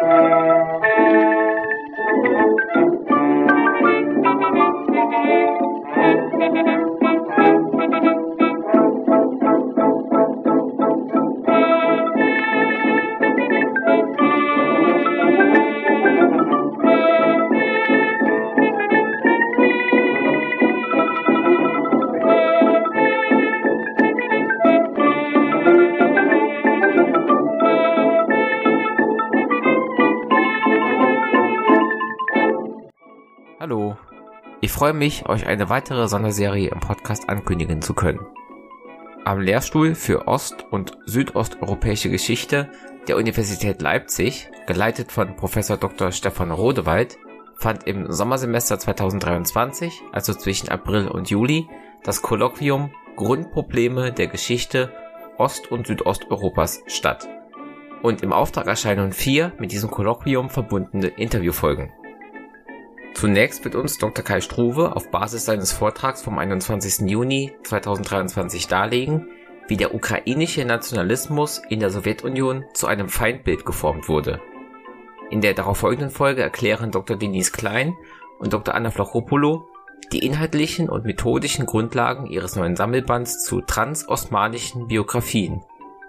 Música Hallo, ich freue mich, euch eine weitere Sonderserie im Podcast ankündigen zu können. Am Lehrstuhl für Ost- und Südosteuropäische Geschichte der Universität Leipzig, geleitet von Professor Dr. Stefan Rodewald, fand im Sommersemester 2023, also zwischen April und Juli, das Kolloquium Grundprobleme der Geschichte Ost- und Südosteuropas statt. Und im Auftrag erscheinen vier mit diesem Kolloquium verbundene Interviewfolgen. Zunächst wird uns Dr. Kai Struve auf Basis seines Vortrags vom 21. Juni 2023 darlegen, wie der ukrainische Nationalismus in der Sowjetunion zu einem Feindbild geformt wurde. In der darauf folgenden Folge erklären Dr. Denise Klein und Dr. Anna Flochopoulou die inhaltlichen und methodischen Grundlagen ihres neuen Sammelbands zu transosmanischen Biografien,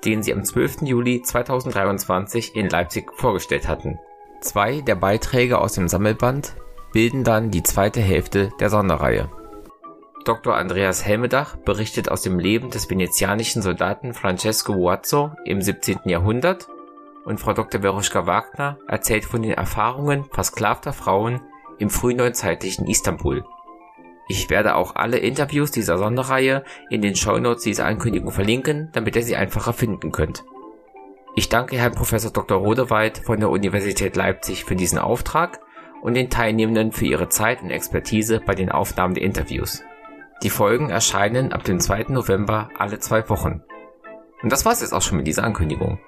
den sie am 12. Juli 2023 in Leipzig vorgestellt hatten. Zwei der Beiträge aus dem Sammelband bilden dann die zweite Hälfte der Sonderreihe. Dr. Andreas Helmedach berichtet aus dem Leben des venezianischen Soldaten Francesco Buazzo im 17. Jahrhundert und Frau Dr. Veruschka Wagner erzählt von den Erfahrungen versklavter Frauen im frühneuzeitlichen Istanbul. Ich werde auch alle Interviews dieser Sonderreihe in den Shownotes dieser Ankündigung verlinken, damit ihr sie einfacher finden könnt. Ich danke Herrn Professor Dr. Rodewald von der Universität Leipzig für diesen Auftrag und den Teilnehmenden für ihre Zeit und Expertise bei den Aufnahmen der Interviews. Die Folgen erscheinen ab dem 2. November alle zwei Wochen. Und das war's jetzt auch schon mit dieser Ankündigung.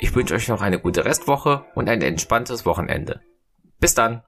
Ich wünsche euch noch eine gute Restwoche und ein entspanntes Wochenende. Bis dann!